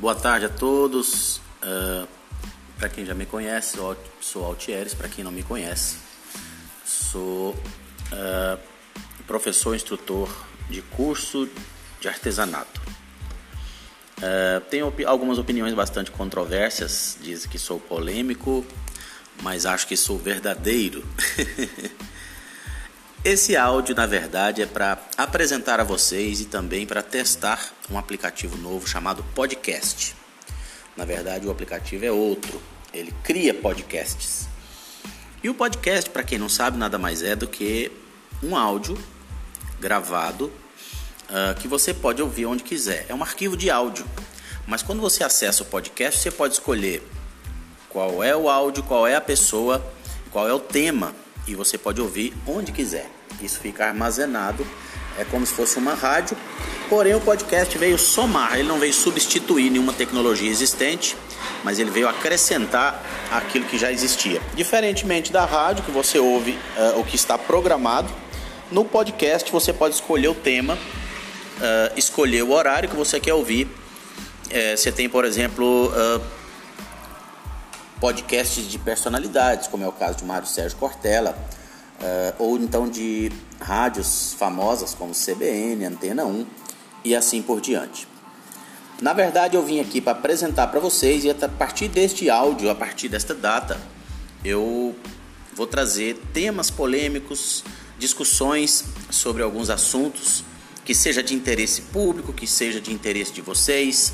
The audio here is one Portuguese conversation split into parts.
Boa tarde a todos. Uh, para quem já me conhece, sou Altieres. Para quem não me conhece, sou uh, professor instrutor de curso de artesanato. Uh, tenho op algumas opiniões bastante controversas. Dizem que sou polêmico, mas acho que sou verdadeiro. Esse áudio, na verdade, é para apresentar a vocês e também para testar um aplicativo novo chamado Podcast. Na verdade, o aplicativo é outro, ele cria podcasts. E o podcast, para quem não sabe, nada mais é do que um áudio gravado uh, que você pode ouvir onde quiser. É um arquivo de áudio. Mas quando você acessa o podcast, você pode escolher qual é o áudio, qual é a pessoa, qual é o tema e você pode ouvir onde quiser. Isso fica armazenado, é como se fosse uma rádio. Porém, o podcast veio somar, ele não veio substituir nenhuma tecnologia existente, mas ele veio acrescentar aquilo que já existia. Diferentemente da rádio, que você ouve uh, o que está programado, no podcast você pode escolher o tema, uh, escolher o horário que você quer ouvir. Uh, você tem, por exemplo, podcasts de personalidades, como é o caso de Mário Sérgio Cortella, uh, ou então de rádios famosas como CBN, Antena 1 e assim por diante. Na verdade, eu vim aqui para apresentar para vocês e a partir deste áudio, a partir desta data, eu vou trazer temas polêmicos, discussões sobre alguns assuntos que seja de interesse público, que seja de interesse de vocês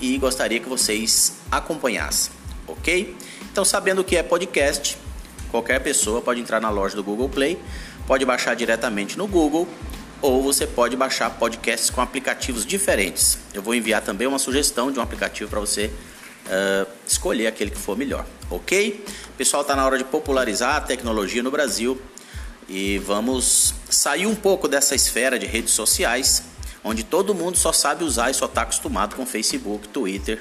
e gostaria que vocês acompanhassem ok? Então, sabendo o que é podcast, qualquer pessoa pode entrar na loja do Google Play, pode baixar diretamente no Google ou você pode baixar podcasts com aplicativos diferentes. Eu vou enviar também uma sugestão de um aplicativo para você uh, escolher aquele que for melhor, ok? Pessoal, está na hora de popularizar a tecnologia no Brasil e vamos sair um pouco dessa esfera de redes sociais, onde todo mundo só sabe usar e só está acostumado com Facebook, Twitter,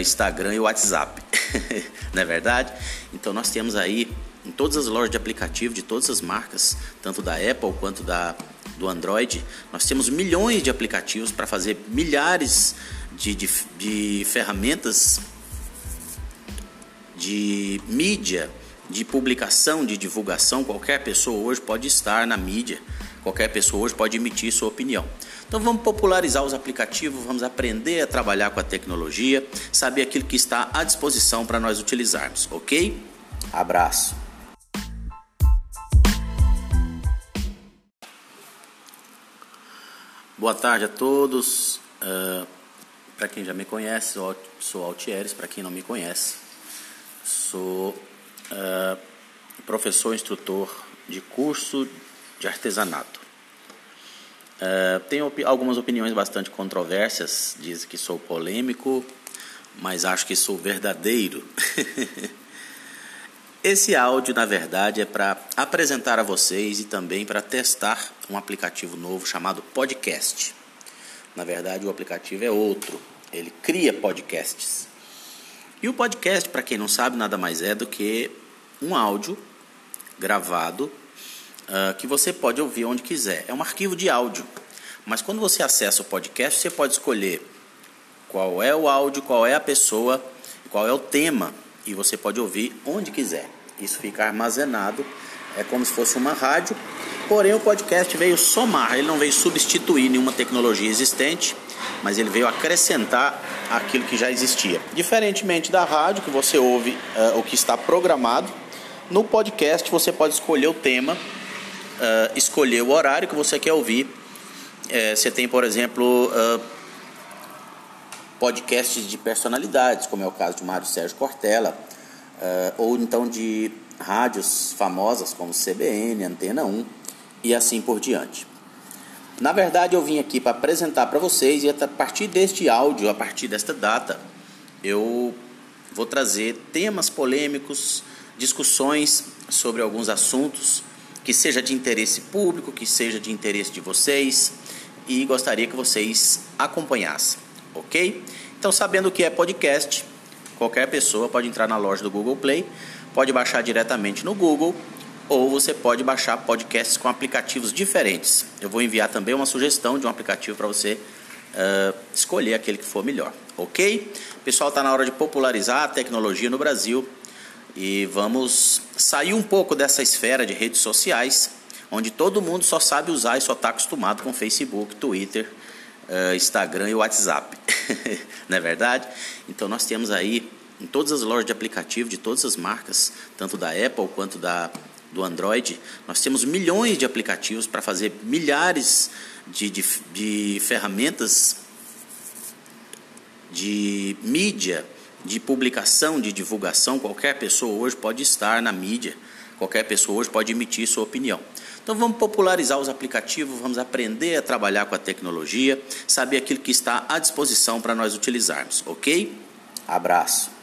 Instagram e WhatsApp. não é verdade? Então nós temos aí em todas as lojas de aplicativo de todas as marcas, tanto da Apple quanto da, do Android, nós temos milhões de aplicativos para fazer milhares de, de, de ferramentas de mídia, de publicação, de divulgação. Qualquer pessoa hoje pode estar na mídia, qualquer pessoa hoje pode emitir sua opinião. Então vamos popularizar os aplicativos, vamos aprender a trabalhar com a tecnologia, saber aquilo que está à disposição para nós utilizarmos, ok? Abraço. Boa tarde a todos. Uh, para quem já me conhece, sou, sou Altieres. Para quem não me conhece, sou uh, professor instrutor de curso de artesanato. Uh, tenho op algumas opiniões bastante controversas, dizem que sou polêmico, mas acho que sou verdadeiro. Esse áudio, na verdade, é para apresentar a vocês e também para testar um aplicativo novo chamado Podcast. Na verdade, o aplicativo é outro, ele cria podcasts. E o podcast, para quem não sabe, nada mais é do que um áudio gravado uh, que você pode ouvir onde quiser. É um arquivo de áudio. Mas quando você acessa o podcast, você pode escolher qual é o áudio, qual é a pessoa, qual é o tema e você pode ouvir onde quiser. Isso fica armazenado, é como se fosse uma rádio. Porém, o podcast veio somar, ele não veio substituir nenhuma tecnologia existente, mas ele veio acrescentar aquilo que já existia. Diferentemente da rádio, que você ouve uh, o que está programado, no podcast você pode escolher o tema uh, escolher o horário que você quer ouvir. É, você tem, por exemplo, uh, podcasts de personalidades, como é o caso de Mário Sérgio Cortella, uh, ou então de rádios famosas como CBN, Antena 1 e assim por diante. Na verdade, eu vim aqui para apresentar para vocês e a partir deste áudio, a partir desta data, eu vou trazer temas polêmicos, discussões sobre alguns assuntos que seja de interesse público, que seja de interesse de vocês e gostaria que vocês acompanhassem, ok? Então, sabendo o que é podcast, qualquer pessoa pode entrar na loja do Google Play, pode baixar diretamente no Google ou você pode baixar podcasts com aplicativos diferentes. Eu vou enviar também uma sugestão de um aplicativo para você uh, escolher aquele que for melhor, ok? Pessoal, está na hora de popularizar a tecnologia no Brasil e vamos sair um pouco dessa esfera de redes sociais, onde todo mundo só sabe usar e só está acostumado com Facebook, Twitter, uh, Instagram e WhatsApp. Não é verdade? Então nós temos aí em todas as lojas de aplicativo de todas as marcas, tanto da Apple quanto da do Android, nós temos milhões de aplicativos para fazer milhares de, de, de ferramentas de mídia, de publicação, de divulgação. Qualquer pessoa hoje pode estar na mídia, qualquer pessoa hoje pode emitir sua opinião. Então vamos popularizar os aplicativos, vamos aprender a trabalhar com a tecnologia, saber aquilo que está à disposição para nós utilizarmos, ok? Abraço.